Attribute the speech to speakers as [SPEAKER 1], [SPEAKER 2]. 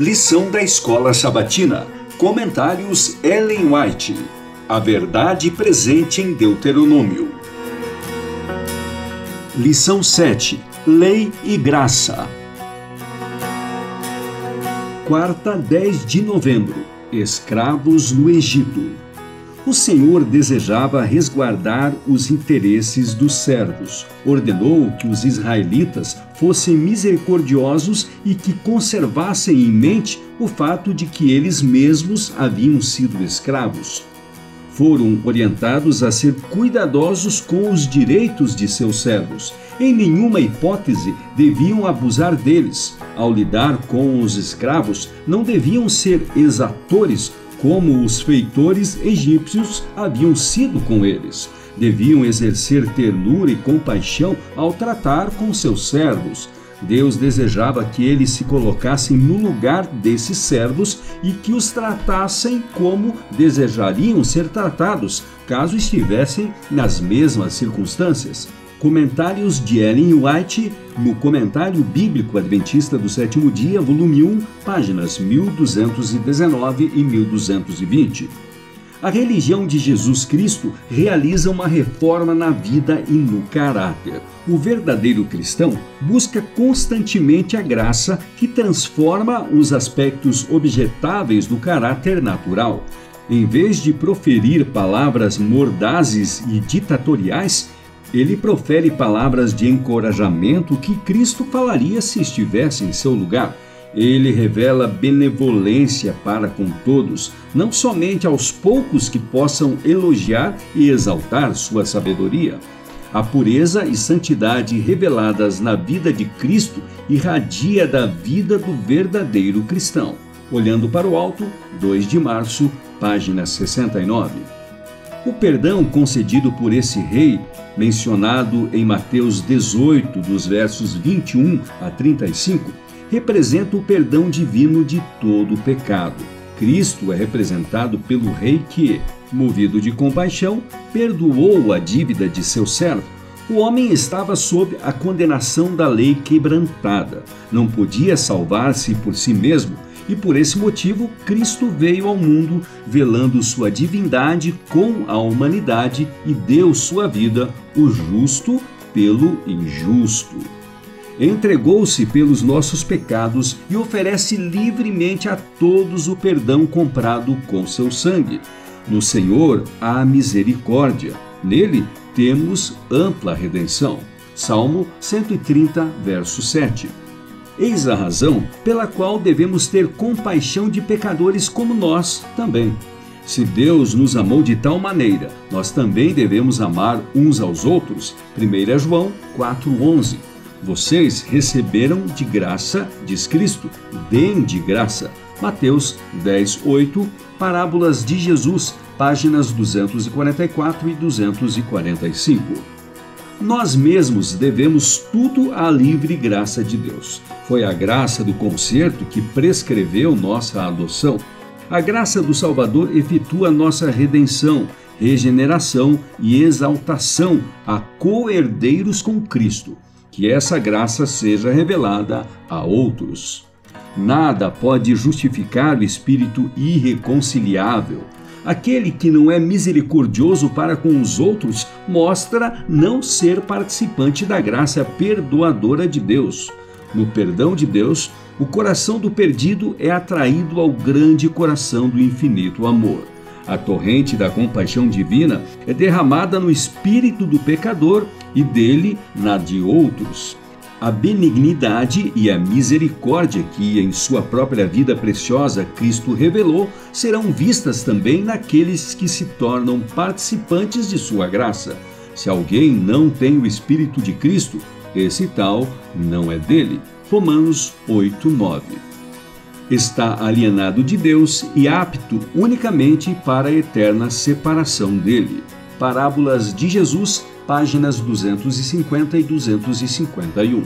[SPEAKER 1] Lição da Escola Sabatina. Comentários Ellen White. A verdade presente em Deuteronômio. Lição 7. Lei e Graça. Quarta, 10 de novembro. Escravos no Egito. O Senhor desejava resguardar os interesses dos servos. Ordenou que os israelitas fossem misericordiosos e que conservassem em mente o fato de que eles mesmos haviam sido escravos. Foram orientados a ser cuidadosos com os direitos de seus servos. Em nenhuma hipótese deviam abusar deles. Ao lidar com os escravos, não deviam ser exatores como os feitores egípcios haviam sido com eles. Deviam exercer ternura e compaixão ao tratar com seus servos. Deus desejava que eles se colocassem no lugar desses servos e que os tratassem como desejariam ser tratados, caso estivessem nas mesmas circunstâncias. Comentários de Ellen White no Comentário Bíblico Adventista do Sétimo Dia, volume 1, páginas 1219 e 1220. A religião de Jesus Cristo realiza uma reforma na vida e no caráter. O verdadeiro cristão busca constantemente a graça que transforma os aspectos objetáveis do caráter natural. Em vez de proferir palavras mordazes e ditatoriais, ele profere palavras de encorajamento que Cristo falaria se estivesse em seu lugar. Ele revela benevolência para com todos, não somente aos poucos que possam elogiar e exaltar sua sabedoria. A pureza e santidade reveladas na vida de Cristo irradia da vida do verdadeiro cristão. Olhando para o alto, 2 de março, página 69. O perdão concedido por esse rei, mencionado em Mateus 18, dos versos 21 a 35, representa o perdão divino de todo o pecado. Cristo é representado pelo rei que, movido de compaixão, perdoou a dívida de seu servo. O homem estava sob a condenação da lei quebrantada. Não podia salvar-se por si mesmo e por esse motivo, Cristo veio ao mundo velando sua divindade com a humanidade e deu sua vida, o justo pelo injusto. Entregou-se pelos nossos pecados e oferece livremente a todos o perdão comprado com seu sangue. No Senhor há misericórdia, nele temos ampla redenção. Salmo 130, verso 7. Eis a razão pela qual devemos ter compaixão de pecadores como nós também. Se Deus nos amou de tal maneira, nós também devemos amar uns aos outros. 1 João 4,11 Vocês receberam de graça, diz Cristo, deem de graça. Mateus 10,8 Parábolas de Jesus, páginas 244 e 245 nós mesmos devemos tudo à livre graça de Deus. Foi a graça do conserto que prescreveu nossa adoção. A graça do Salvador efetua nossa redenção, regeneração e exaltação a co-herdeiros com Cristo. Que essa graça seja revelada a outros. Nada pode justificar o espírito irreconciliável Aquele que não é misericordioso para com os outros mostra não ser participante da graça perdoadora de Deus. No perdão de Deus, o coração do perdido é atraído ao grande coração do infinito amor. A torrente da compaixão divina é derramada no espírito do pecador e dele na de outros a benignidade e a misericórdia que em sua própria vida preciosa Cristo revelou serão vistas também naqueles que se tornam participantes de sua graça. Se alguém não tem o Espírito de Cristo, esse tal não é dele. Romanos 8, 9. Está alienado de Deus e apto unicamente para a eterna separação dele. Parábolas de Jesus páginas 250 e 251.